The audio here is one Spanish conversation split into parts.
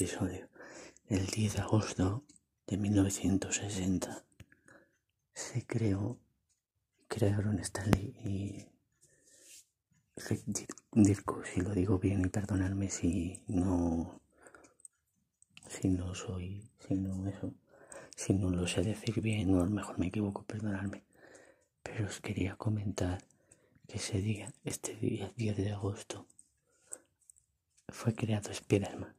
El 10 de agosto de 1960 se creó, crearon Stanley y Dirko, si lo digo bien y perdonadme si no, si no soy, si no eso, si no lo sé decir bien o a lo mejor me equivoco, perdonadme. Pero os quería comentar que ese día, este día 10 de agosto, fue creado Spider-Man.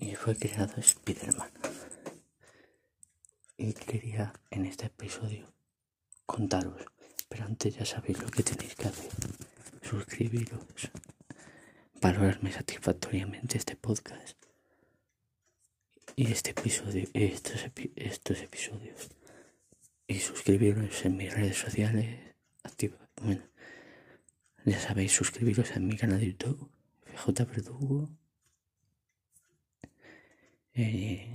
Y fue creado Spider-Man. Y quería en este episodio contaros, pero antes ya sabéis lo que tenéis que hacer. Suscribiros, valorarme satisfactoriamente este podcast y este episodio, estos, estos episodios. Y suscribiros en mis redes sociales, activa, bueno, ya sabéis, suscribiros a mi canal de YouTube, FJ Verdugo. Eh,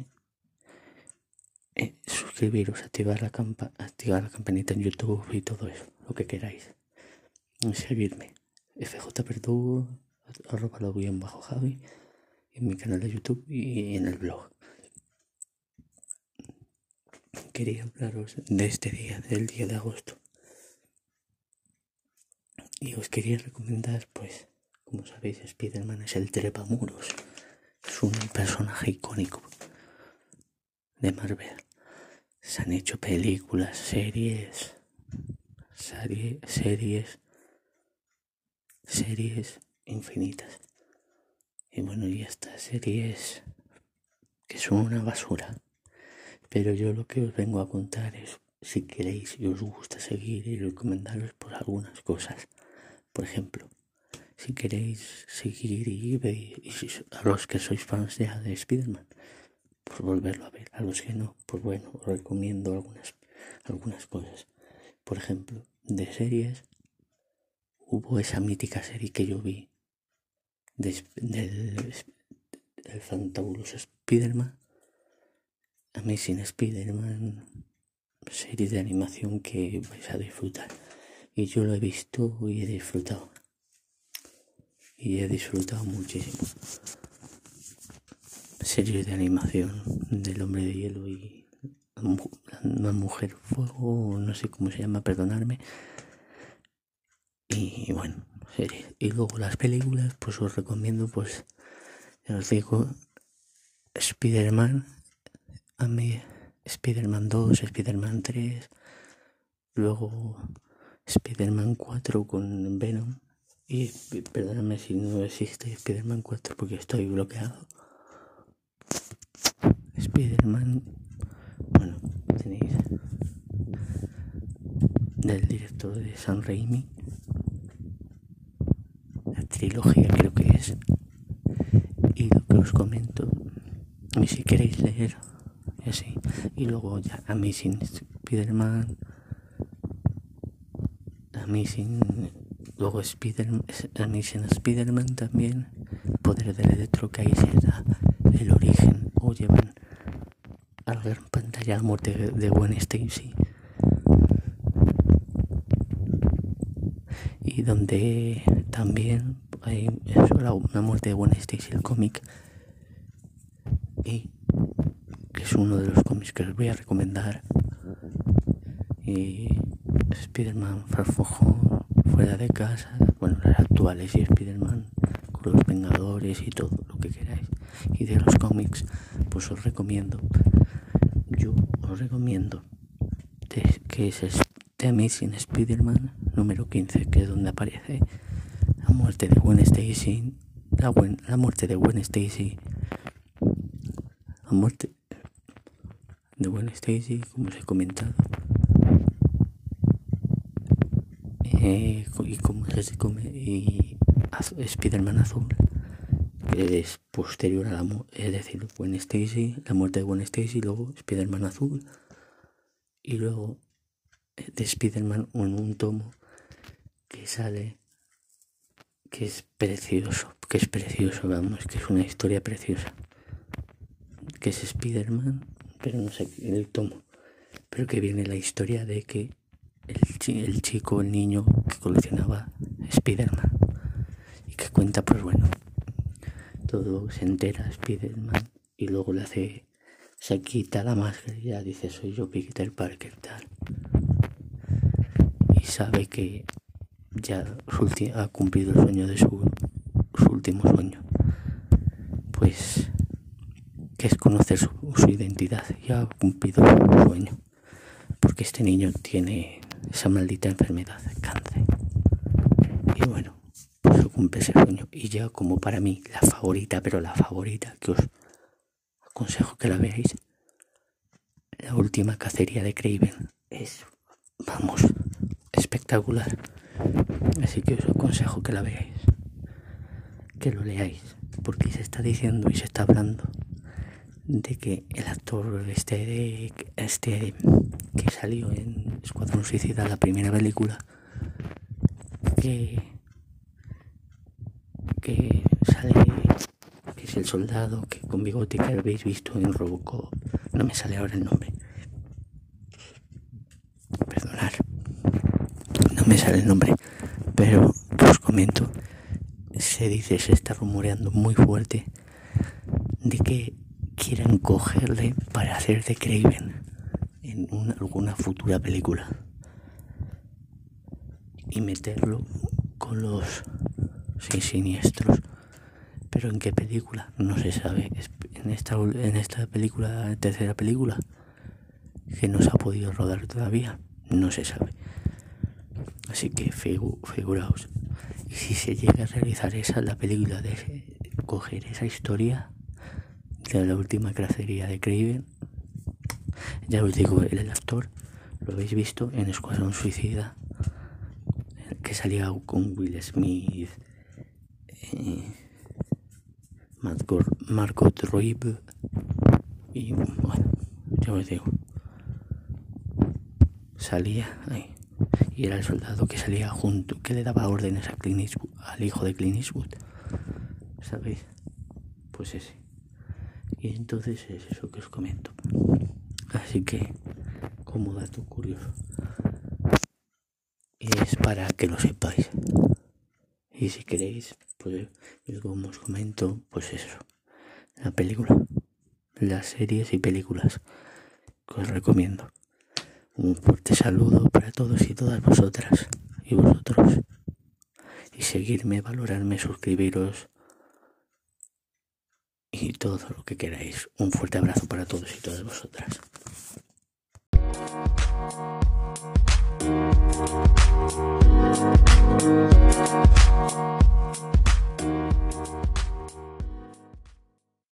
eh, suscribiros, activar la, campa activar la campanita en YouTube y todo eso, lo que queráis. Seguirme, FJ Verdugo, arroba lo bien bajo Javi, en mi canal de YouTube y en el blog. Quería hablaros de este día, del día de agosto. Y os quería recomendar, pues, como sabéis, Spider-Man es el trepamuros. Es un personaje icónico de Marvel. Se han hecho películas, series, series, series infinitas. Y bueno, y estas series que son una basura. Pero yo lo que os vengo a contar es si queréis y os gusta seguir y recomendaros por algunas cosas. Por ejemplo, si queréis seguir y, y, a los que sois fans de, de Spider-Man, pues volverlo a ver. A los que no, pues bueno, os recomiendo algunas, algunas cosas. Por ejemplo, de series, hubo esa mítica serie que yo vi del, del fantabuloso Spider-Man, Amazing Spider-Man, serie de animación que vais a disfrutar y yo lo he visto y he disfrutado. Y he disfrutado muchísimo. Serie de animación del hombre de hielo y una mujer fuego, no sé cómo se llama, perdonarme. Y bueno, serie. Y luego las películas, pues os recomiendo, pues, os digo, Spider-Man, Spider-Man 2, Spider-Man 3, luego Spider-Man 4 con Venom. Y perdóname si no existe Spider-Man 4 porque estoy bloqueado. Spider-Man, bueno, tenéis del director de San Raimi. La trilogía creo que es. Y lo que os comento, y si queréis leer, así. Y luego ya Amazing Spider-Man Amazing, luego Spider, Amazing Spider-Man también, poder del electro que ahí se da el origen o llevan a la gran pantalla la muerte de Gwen Stacy. Y donde también hay la, muerte de Gwen Stacy, el cómic, y que es uno de los cómics que os voy a recomendar. Y Spider-Man fuera de casa, bueno, las actuales y Spider-Man con los Vengadores y todo lo que queráis. Y de los cómics, pues os recomiendo, yo os recomiendo que es The Amazing Spider-Man número 15, que es donde aparece la muerte de Gwen Stacy, la, la muerte de Gwen Stacy, la muerte de Gwen Stacy, como os he comentado Eh, y como se come y Spider-Man azul que es posterior a la es decir Gwen Stacy la muerte de Gwen Stacy luego Spider-Man azul y luego eh, de Spider-Man en un tomo que sale que es precioso que es precioso vamos que es una historia preciosa. Que es Spider-Man pero no sé el tomo. Pero que viene la historia de que el, chico, el niño que coleccionaba Spider-Man. Y que cuenta, pues bueno, todo se entera Spiderman y luego le hace se quita la máscara y ya dice soy yo Peter Parker tal. Y sabe que ya ha cumplido el sueño de su, su último sueño. Pues que es conocer su, su identidad. Ya ha cumplido su sueño. Porque este niño tiene esa maldita enfermedad, cáncer. Y bueno, pues cumple ese sueño. Y ya como para mí, la favorita, pero la favorita, que os aconsejo que la veáis, la última cacería de Craven es, vamos, espectacular. Así que os aconsejo que la veáis, que lo leáis, porque se está diciendo y se está hablando de que el actor este de, este que salió en Escuadrón Suicida la primera película que que sale que es el soldado que con bigote que habéis visto en Robocop no me sale ahora el nombre. Perdonar no me sale el nombre pero os comento se dice se está rumoreando muy fuerte de que quieran cogerle para hacer de Craven en alguna futura película y meterlo con los siniestros. Pero en qué película no se sabe. En esta, en esta película, tercera película, que no se ha podido rodar todavía, no se sabe. Así que figuraos. Y si se llega a realizar esa, la película de coger esa historia, de la última cacería de Craven. Ya os digo, el actor lo habéis visto en Escuadrón Suicida, que salía con Will Smith, eh, Margot Robbie y bueno, ya os digo, salía ahí y era el soldado que salía junto, que le daba órdenes a Clint al hijo de Clint Eastwood, ¿sabéis? Pues ese. Y entonces es eso que os comento. Así que, como dato curioso, es para que lo sepáis. Y si queréis, pues como os comento, pues eso, la película, las series y películas que os recomiendo. Un fuerte saludo para todos y todas vosotras y vosotros. Y seguirme, valorarme, suscribiros y todo lo que queráis. Un fuerte abrazo para todos y todas vosotras.